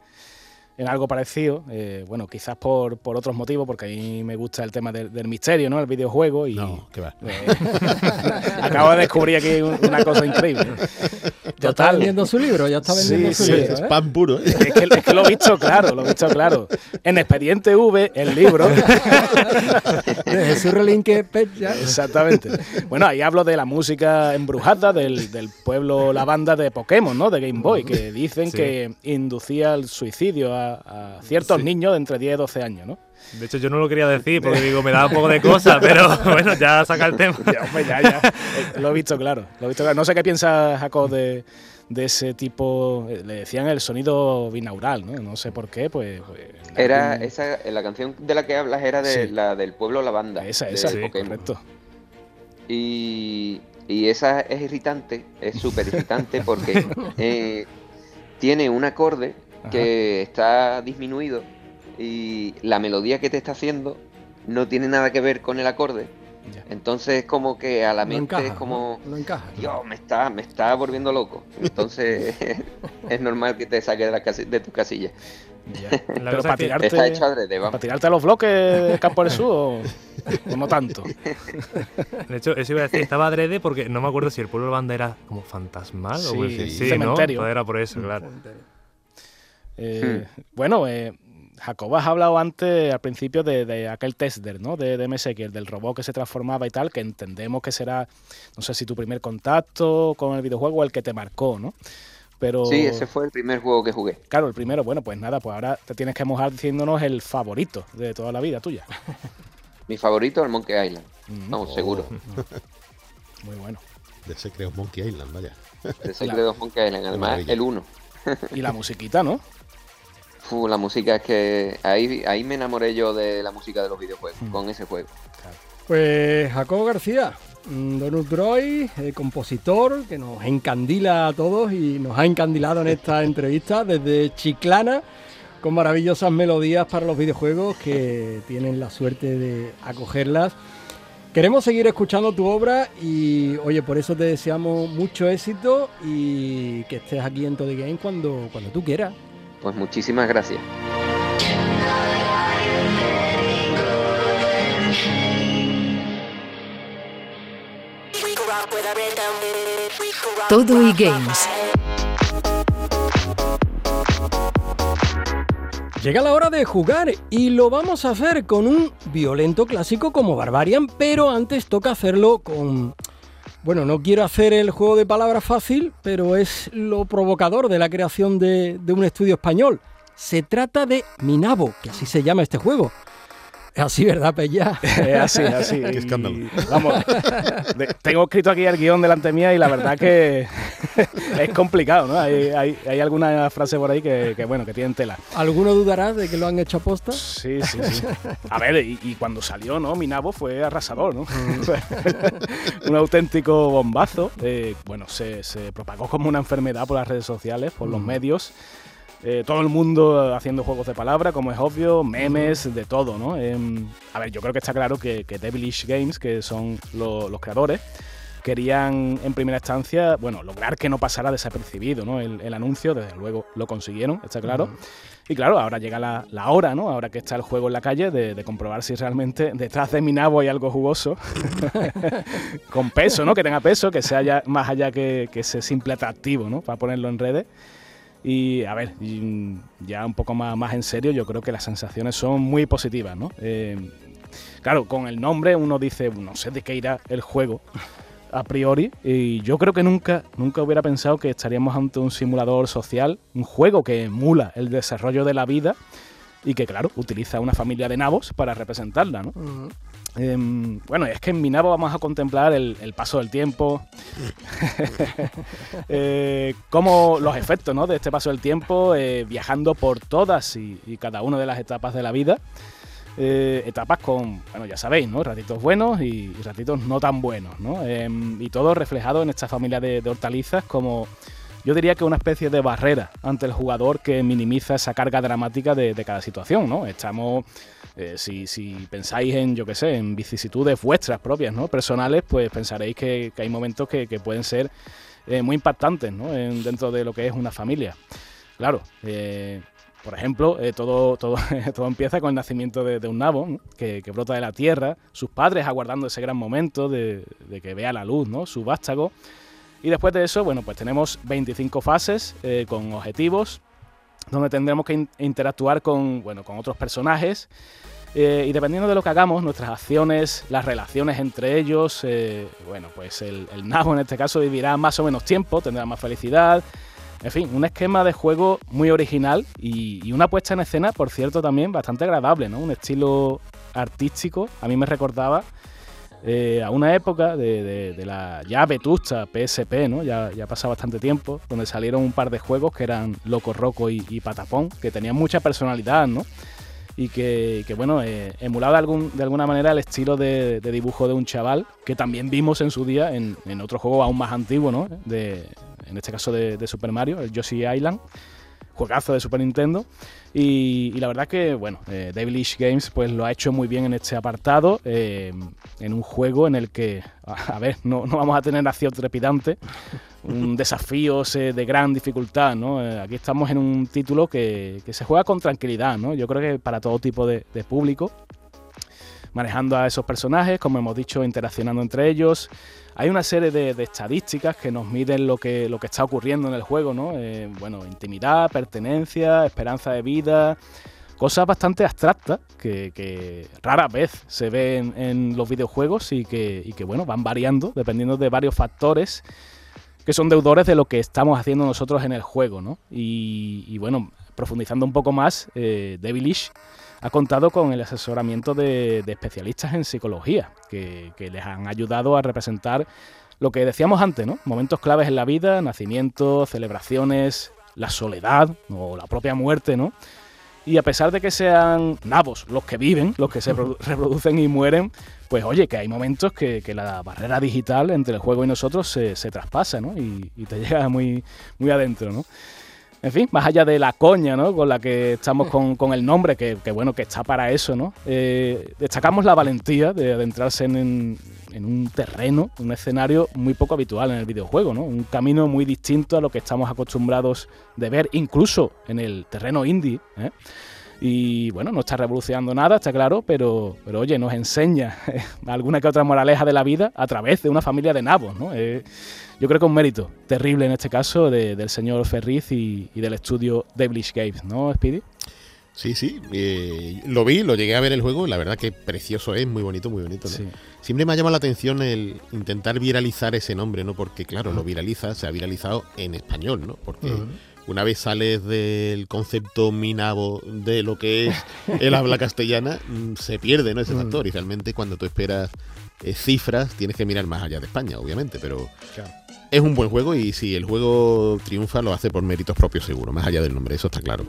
en algo parecido, eh, bueno, quizás por, por, otros motivos, porque a mí me gusta el tema del, misterio, ¿no? El videojuego y... No, qué va. Eh, acabo de descubrir aquí una cosa increíble. Ya está vendiendo su libro, ya está vendiendo su libro. Es pan puro. Es que, es que, lo he visto claro, lo he visto claro. En Expediente V, el libro. de Jesús Relinque Exactamente. Bueno, ahí hablo de la música embrujada del, del pueblo, la banda de Pokémon, ¿no? De Game Boy, que dicen que inducía el suicidio a a, ciertos niños de entre 10 y 12 años, ¿no? De hecho, yo no lo quería decir porque digo, me da un poco de cosa, pero bueno, ya saca el tema. ya, ya, eh, Lo he visto claro. Lo he visto claro. No sé qué piensa Jacob de, de ese tipo. Eh, le decían el sonido binaural, ¿no? No sé por qué, pues. pues era esa, la canción de la que hablas era de la del pueblo La Banda. Esa, esa, sí, correcto. Y, y esa es irritante, es súper irritante porque eh, tiene un acorde que está disminuido y la melodía que te está haciendo no tiene nada que ver con el acorde. Entonces como que a la mente es como no, encaja, Dios, me está, me está volviendo loco. Entonces es normal que te saque de, la de tu casilla. Pero para tirarte, para tirarte a los bloques de Campo del Sur o, no tanto. De hecho, eso iba a decir, estaba adrede porque no me acuerdo si el pueblo de banda era como fantasmal sí, o sí, sí, cementerio. Era por eso, claro. Eh, hmm. Bueno, eh, Jacob has hablado antes, al principio, de, aquel tester, ¿no? De, de MSX, el del robot que se transformaba y tal, que entendemos que será, no sé si tu primer contacto con el videojuego o el que te marcó, ¿no? Pero... Sí, ese fue el primer juego que jugué. Claro, el primero, bueno, pues nada, pues ahora te tienes que mojar diciéndonos el favorito de toda la vida tuya. Mi favorito es el Monkey Island. Vamos, seguro. Muy bueno. De Secret Monkey Island, vaya. De Secret Monkey Island, además el 1. y la musiquita, ¿no? La música es que ahí, ahí me enamoré yo de la música de los videojuegos, mm. con ese juego. Pues Jacobo García, mm, Droid, eh, compositor que nos encandila a todos y nos ha encandilado en esta entrevista desde Chiclana con maravillosas melodías para los videojuegos que tienen la suerte de acogerlas. Queremos seguir escuchando tu obra y oye, por eso te deseamos mucho éxito y que estés aquí en Todo Game cuando, cuando tú quieras. Pues muchísimas gracias. Todo y Games. Llega la hora de jugar y lo vamos a hacer con un violento clásico como Barbarian, pero antes toca hacerlo con bueno, no quiero hacer el juego de palabras fácil, pero es lo provocador de la creación de, un estudio español. Se trata de Minabo, que así se llama este juego. Es así, ¿verdad, Pella? Es así, así. Qué escándalo. Vamos, tengo escrito aquí el guion delante mía y la verdad que es complicado, ¿no? Hay, hay, hay alguna frase por ahí que, que, bueno, que tienen tela. ¿Alguno dudará de que lo han hecho a posta? Sí, sí, sí. A ver, y, y cuando salió, ¿no? Minabo fue arrasador, ¿no? Mm. un auténtico bombazo. Eh, bueno, se, se, propagó como una enfermedad por las redes sociales, por mm. los medios. Eh, todo el mundo haciendo juegos de palabra, como es obvio, memes, de todo, ¿no? Eh, a ver, yo creo que está claro que, que Devilish Games, que son lo, los creadores, querían en primera instancia, bueno, lograr que no pasara desapercibido, ¿no? El, el anuncio, desde luego lo consiguieron, está claro. Y claro, ahora llega la, la, hora, ¿no? Ahora que está el juego en la calle, de, de comprobar si realmente detrás de mi nabo hay algo jugoso, con peso, ¿no? Que tenga peso, que sea ya más allá que, que ese simple atractivo, ¿no? Para ponerlo en redes. Y a ver, ya un poco más, más en serio, yo creo que las sensaciones son muy positivas, ¿no? Eh, claro, con el nombre uno dice, no sé de qué irá el juego a priori y yo creo que nunca, nunca hubiera pensado que estaríamos ante un simulador social, un juego que emula el desarrollo de la vida y que claro, utiliza una familia de nabos para representarla, ¿no? Eh, bueno, es que en mi nabo vamos a contemplar el, el paso del tiempo, eh, como los efectos ¿no? de este paso del tiempo, eh, viajando por todas y, y, cada una de las etapas de la vida. Eh, etapas con, bueno, ya sabéis, ¿no? Ratitos buenos y, y ratitos no tan buenos, ¿no? y todo reflejado en esta familia de, de hortalizas como yo diría que una especie de barrera ante el jugador que minimiza esa carga dramática de, de cada situación, ¿no? Estamos, eh, si, pensáis en, yo qué sé, en vicisitudes vuestras propias, ¿no? Personales, pues pensaréis que, hay momentos que, pueden ser eh, muy impactantes, ¿no? En, dentro de lo que es una familia. Claro, eh, por ejemplo, todo, todo, todo, empieza con el nacimiento de, un nabo que, brota de la tierra, sus padres aguardando ese gran momento de, que vea la luz, ¿no? Su vástago. Y después de eso, bueno, pues tenemos 25 fases con objetivos, donde tendremos que in interactuar con, bueno, con otros personajes. Eh, y dependiendo de lo que hagamos, nuestras acciones, las relaciones entre ellos, eh, bueno, pues el, el, nabo en este caso vivirá más o menos tiempo, tendrá más felicidad. En fin, un esquema de juego muy original y, y una puesta en escena, por cierto, también bastante agradable, ¿no? Un estilo artístico, a mí me recordaba eh, a una época de, de, de, la ya vetusta PSP, ¿no? Ya, ya pasado bastante tiempo, donde salieron un par de juegos que eran Loco Roco y, y Patapón, que tenían mucha personalidad, ¿no? Y que, que bueno, eh, emulaba de, algún, de, alguna manera el estilo de, de, dibujo de un chaval, que también vimos en su día en, otro juego aún más antiguo, ¿no? De, en este caso de, Super Mario, el Yoshi Island juegazo de Super Nintendo. Y, y la verdad que, bueno, eh, Devilish Games pues lo ha hecho muy bien en este apartado, eh, en un juego en el que, a, ver, no, no, vamos a tener acción trepidante, un desafíos eh, de gran dificultad, ¿no? Eh, aquí estamos en un título que, que, se juega con tranquilidad, ¿no? Yo creo que para todo tipo de, de público, manejando a esos personajes, como hemos dicho, interaccionando entre ellos, hay una serie de, de, estadísticas que nos miden lo que, lo que está ocurriendo en el juego, ¿no? Eh, bueno, intimidad, pertenencia, esperanza de vida, cosas bastante abstractas que, rara vez se ven en, en los videojuegos y que, y que, bueno, van variando dependiendo de varios factores que son deudores de lo que estamos haciendo nosotros en el juego, ¿no? Y, y bueno, profundizando un poco más, eh, Devilish ha contado con el asesoramiento de, de especialistas en psicología, que, que, les han ayudado a representar lo que decíamos antes, ¿no? Momentos claves en la vida, nacimientos, celebraciones, la soledad o la propia muerte, ¿no? Y a pesar de que sean nabos los que viven, los que se reproducen y mueren, pues oye, que hay momentos que, que la barrera digital entre el juego y nosotros se, se traspasa, ¿no? Y, y, te llega muy, muy adentro, ¿no? En fin, más allá de la coña, ¿no? Con la que estamos con, el nombre, que, bueno, que está para eso, ¿no? Eh, destacamos la valentía de adentrarse en, en, en, un terreno, un escenario muy poco habitual en el videojuego, ¿no? Un camino muy distinto a lo que estamos acostumbrados de ver, incluso en el terreno indie, ¿eh? Y bueno, no está revolucionando nada, está claro, pero, pero oye, nos enseña alguna que otra moraleja de la vida a través de una familia de nabos, ¿no? Eh, yo creo que un mérito terrible en este caso de, del señor Ferriz y, y, del estudio Devilish Games, ¿no, Speedy? Sí, sí, eh, lo vi, lo llegué a ver el juego, la verdad que precioso es, muy bonito, muy bonito. ¿no? Sí. Siempre me ha llamado la atención el intentar viralizar ese nombre, ¿no? Porque claro, lo viraliza, se ha viralizado en español, ¿no? Porque... Uh -huh una vez sales del concepto minabo de lo que es el habla castellana, mm, se pierde ¿no? ese factor. Y realmente cuando tú esperas eh, cifras, tienes que mirar más allá de España, obviamente, pero claro. Es un buen juego y si el juego triunfa lo hace por méritos propios seguro, más allá del nombre, eso está claro.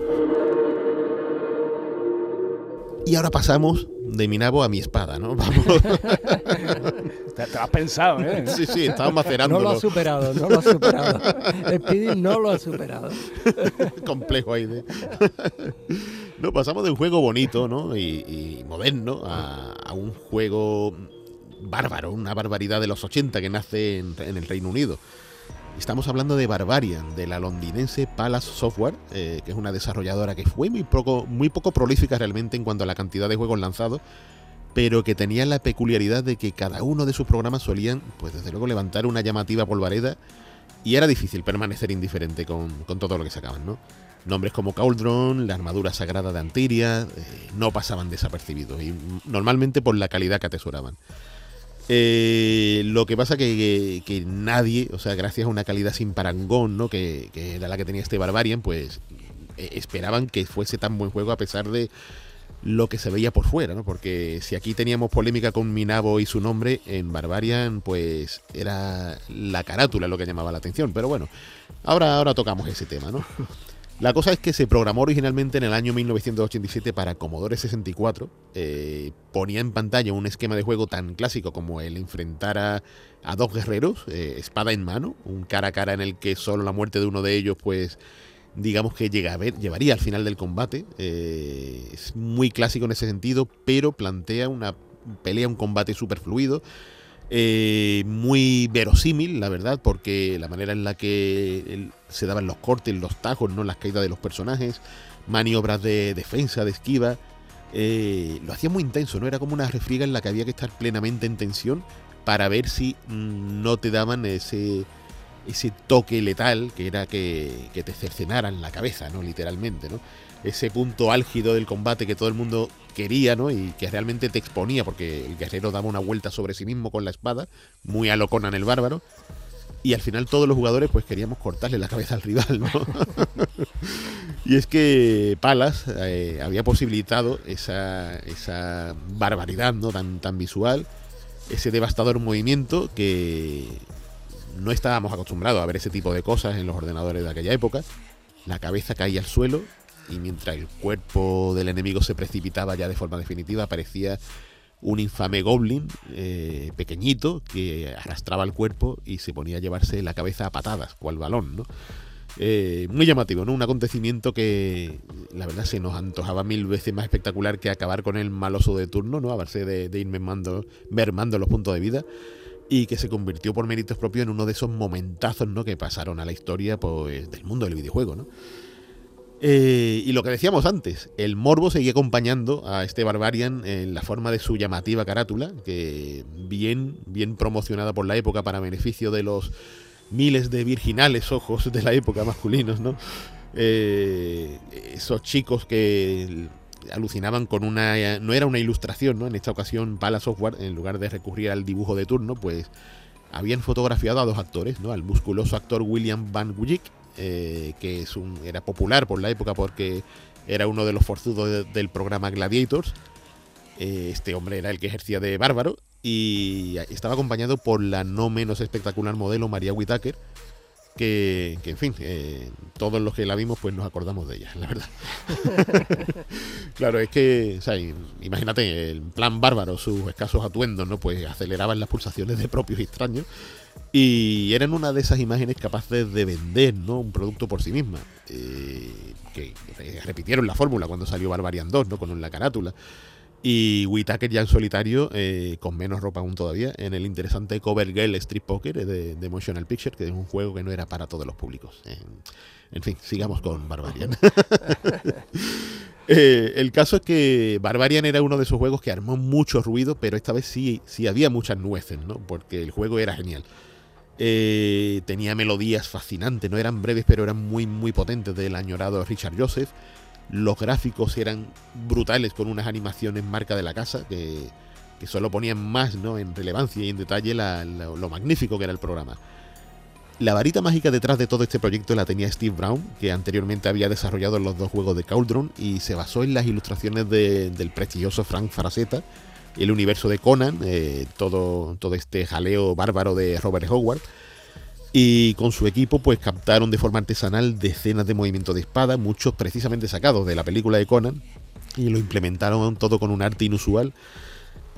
Y ahora pasamos de mi nabo a mi espada, ¿no? Vamos. te, lo has pensado, ¿eh? Sí, sí, estamos macerando. No lo ha superado, no lo ha superado. Speedy no lo ha superado. Complejo ahí de. no, pasamos de un juego bonito, ¿no? Y, moderno a, un juego bárbaro, una barbaridad de los 80 que nace en el Reino Unido. Estamos hablando de Barbarian, de la londinense Palace Software, eh, que es una desarrolladora que fue muy poco, muy poco prolífica realmente en cuanto a la cantidad de juegos lanzados, pero que tenía la peculiaridad de que cada uno de sus programas solían, pues desde luego, levantar una llamativa polvareda y era difícil permanecer indiferente con, todo lo que sacaban, ¿no? Nombres como Cauldron, la armadura sagrada de Antiria, eh, no pasaban desapercibidos y normalmente por la calidad que atesoraban. Eh, lo que pasa que, que, nadie, o sea, gracias a una calidad sin parangón, ¿no? Que, era la que tenía este Barbarian, pues eh, esperaban que fuese tan buen juego a pesar de lo que se veía por fuera, ¿no? Porque si aquí teníamos polémica con Minabo y su nombre, en Barbarian, pues era la carátula lo que llamaba la atención. Pero bueno, ahora, ahora tocamos ese tema, ¿no? La cosa es que se programó originalmente en el año 1987 para Commodore 64. Eh, ponía en pantalla un esquema de juego tan clásico como el enfrentar a, dos guerreros, eh, espada en mano, un cara a cara en el que solo la muerte de uno de ellos, pues digamos que llega a llevaría al final del combate. Eh, es muy clásico en ese sentido, pero plantea una pelea, un combate súper fluido eh, muy verosímil, la verdad, porque la manera en la que se daban los cortes, los tajos, no las caídas de los personajes, maniobras de defensa, de esquiva, eh, lo hacía muy intenso, ¿no? Era como una refriega en la que había que estar plenamente en tensión para ver si mm, no te daban ese, ese toque letal que era que, que te cercenaran la cabeza, ¿no? Literalmente, ¿no? Ese punto álgido del combate que todo el mundo quería, ¿no? Y que realmente te exponía, porque el guerrero daba una vuelta sobre sí mismo con la espada, muy a lo en el bárbaro. Y al final todos los jugadores pues queríamos cortarle la cabeza al rival, ¿no? y es que Palas eh, había posibilitado esa, esa barbaridad, ¿no? Tan, tan visual, ese devastador movimiento que no estábamos acostumbrados a ver ese tipo de cosas en los ordenadores de aquella época. La cabeza caía al suelo y mientras el cuerpo del enemigo se precipitaba ya de forma definitiva, aparecía un infame goblin eh, pequeñito que arrastraba el cuerpo y se ponía a llevarse la cabeza a patadas, cual balón, ¿no? Eh, muy llamativo, ¿no? Un acontecimiento que la verdad se nos antojaba mil veces más espectacular que acabar con el maloso de turno, ¿no? A base de, ir mermando, mermando los puntos de vida y que se convirtió por méritos propios en uno de esos momentazos, ¿no? Que pasaron a la historia pues, del mundo del videojuego, ¿no? Eh, y lo que decíamos antes, el morbo seguía acompañando a este Barbarian en la forma de su llamativa carátula, que bien, bien promocionada por la época para beneficio de los miles de virginales ojos de la época masculinos, ¿no? Eh, esos chicos que alucinaban con una no era una ilustración, ¿no? En esta ocasión Pala Software en lugar de recurrir al dibujo de turno, pues habían fotografiado a dos actores, ¿no? Al musculoso actor William Van Gulik eh, que era popular por la época porque era uno de los forzudos del programa Gladiators. Eh, este hombre era el que ejercía de bárbaro y estaba acompañado por la no menos espectacular modelo María Whitaker, que, en fin, eh, todos los que la vimos pues nos acordamos de ella, la verdad. claro, es que, imagínate, el plan bárbaro, sus escasos atuendos, ¿no? Pues aceleraban las pulsaciones de propios extraños y eran una de esas imágenes capaces de vender ¿no? un producto por sí misma. Eh, que repitieron la fórmula cuando salió Barbarian 2, ¿no? con la carátula. Y Whitaker ya en solitario, eh, con menos ropa aún todavía, en el interesante Cover Girl Street Poker de, de Emotional Picture, que es un juego que no era para todos los públicos. en fin, sigamos con Barbarian. Eh, el caso es que Barbarian era uno de esos juegos que armó mucho ruido, pero esta vez sí, sí había muchas nueces, ¿no? Porque el juego era genial. Eh, tenía melodías fascinantes, no eran breves, pero eran muy, muy potentes del añorado Richard Joseph. Los gráficos eran brutales con unas animaciones marca de la casa que, solo ponían más ¿no? en relevancia y en detalle lo magnífico que era el programa. La varita mágica detrás de todo este proyecto la tenía Steve Brown, que anteriormente había desarrollado los dos juegos de Cauldron y se basó en las ilustraciones del prestigioso Frank Faraseta, el universo de Conan, eh, todo, todo este jaleo bárbaro de Robert Howard. Y con su equipo pues captaron de forma artesanal decenas de movimientos de espada, muchos precisamente sacados de la película de Conan, y lo implementaron todo con un arte inusual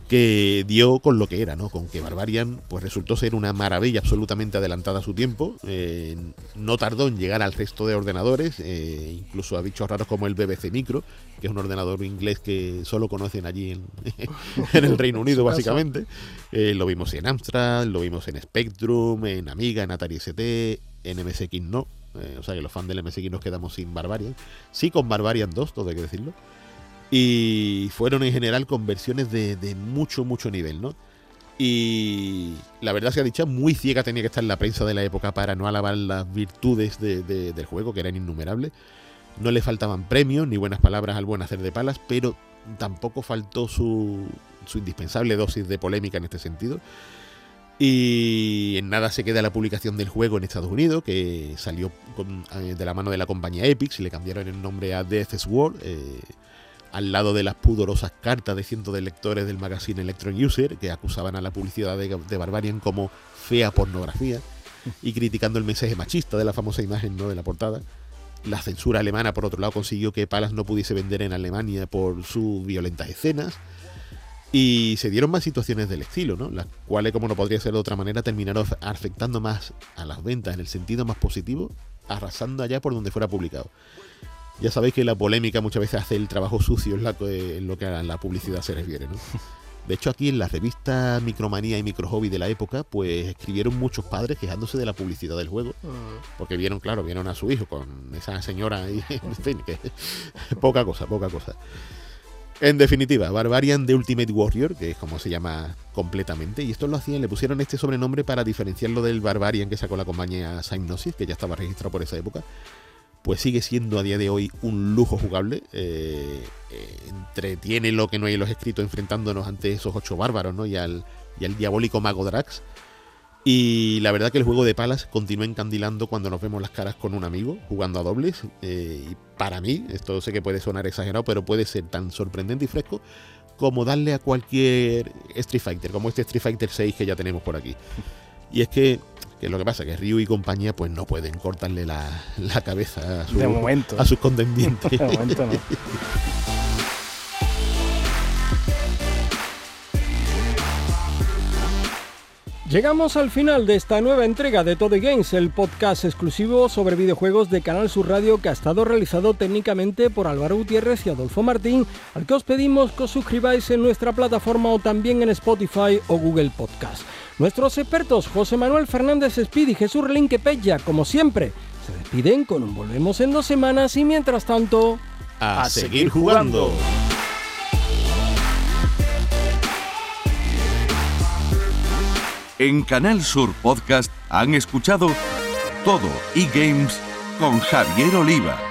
que dio con lo que era, ¿no? Con que Barbarian pues resultó ser una maravilla absolutamente adelantada a su tiempo. Eh, no tardó en llegar al resto de ordenadores, eh, incluso a bichos raros como el BBC Micro, que es un ordenador inglés que solo conocen allí en, el Reino Unido, básicamente. Eh, lo vimos en Amstrad, lo vimos en Spectrum, en Amiga, en Atari ST, en MSX no. o sea que los fans del MSX nos quedamos sin Barbarian. Sí con Barbarian 2, todo hay que decirlo y fueron en general conversiones de, de mucho, mucho nivel, ¿no? Y la verdad se ha dicho, muy ciega tenía que estar la prensa de la época para no alabar las virtudes del juego, que eran innumerables. No le faltaban premios ni buenas palabras al buen hacer de palas, pero tampoco faltó su, su indispensable dosis de polémica en este sentido. Y en nada se queda la publicación del juego en Estados Unidos, que salió eh, de la mano de la compañía Epic, y le cambiaron el nombre a Death's World. Eh, al lado de las pudorosas cartas de cientos de lectores del magazine Electron User que acusaban a la publicidad de, Barbarian como fea pornografía y criticando el mensaje machista de la famosa imagen ¿no? de la portada. La censura alemana, por otro lado, consiguió que Palas no pudiese vender en Alemania por sus violentas escenas. Y se dieron más situaciones del estilo, ¿no? Las cuales, como no podría ser de otra manera, terminaron afectando más a las ventas en el sentido más positivo, arrasando allá por donde fuera publicado. Ya sabéis que la polémica muchas veces hace el trabajo sucio en, lo que a la publicidad se refiere, ¿no? De hecho, aquí en la revista Micromanía y Microhobby de la época, pues escribieron muchos padres quejándose de la publicidad del juego. Ah. Porque vieron, claro, vieron a su hijo con esa señora ahí. En fin, que poca cosa, poca cosa. En definitiva, Barbarian de Ultimate Warrior, que es como se llama completamente, y esto lo hacían, le pusieron este sobrenombre para diferenciarlo del Barbarian que sacó la compañía Psygnosis, que ya estaba registrado por esa época, pues sigue siendo a día de hoy un lujo jugable. Eh, eh, entretiene lo que no hay en los escritos enfrentándonos ante esos ocho bárbaros ¿no? y, al, y al diabólico mago Drax. Y la verdad que el juego de palas continúa encandilando cuando nos vemos las caras con un amigo jugando a dobles. Eh, y para mí, esto sé que puede sonar exagerado, pero puede ser tan sorprendente y fresco como darle a cualquier Street Fighter, como este Street Fighter 6 que ya tenemos por aquí. Y es que que lo que pasa que Ryu y compañía pues no pueden cortarle la, cabeza a, a sus contendientes. De momento no. Llegamos al final de esta nueva entrega de Todo Games, el podcast exclusivo sobre videojuegos de Canal Sur Radio que ha estado realizado técnicamente por Álvaro Gutiérrez y Adolfo Martín, al que os pedimos que os suscribáis en nuestra plataforma o también en Spotify o Google Podcast. Nuestros expertos José Manuel Fernández Speed y Jesús Relinque Pella, como siempre, se despiden con un volvemos en dos semanas y mientras tanto... A, seguir jugando. En Canal Sur Podcast han escuchado todo e-games con Javier Oliva.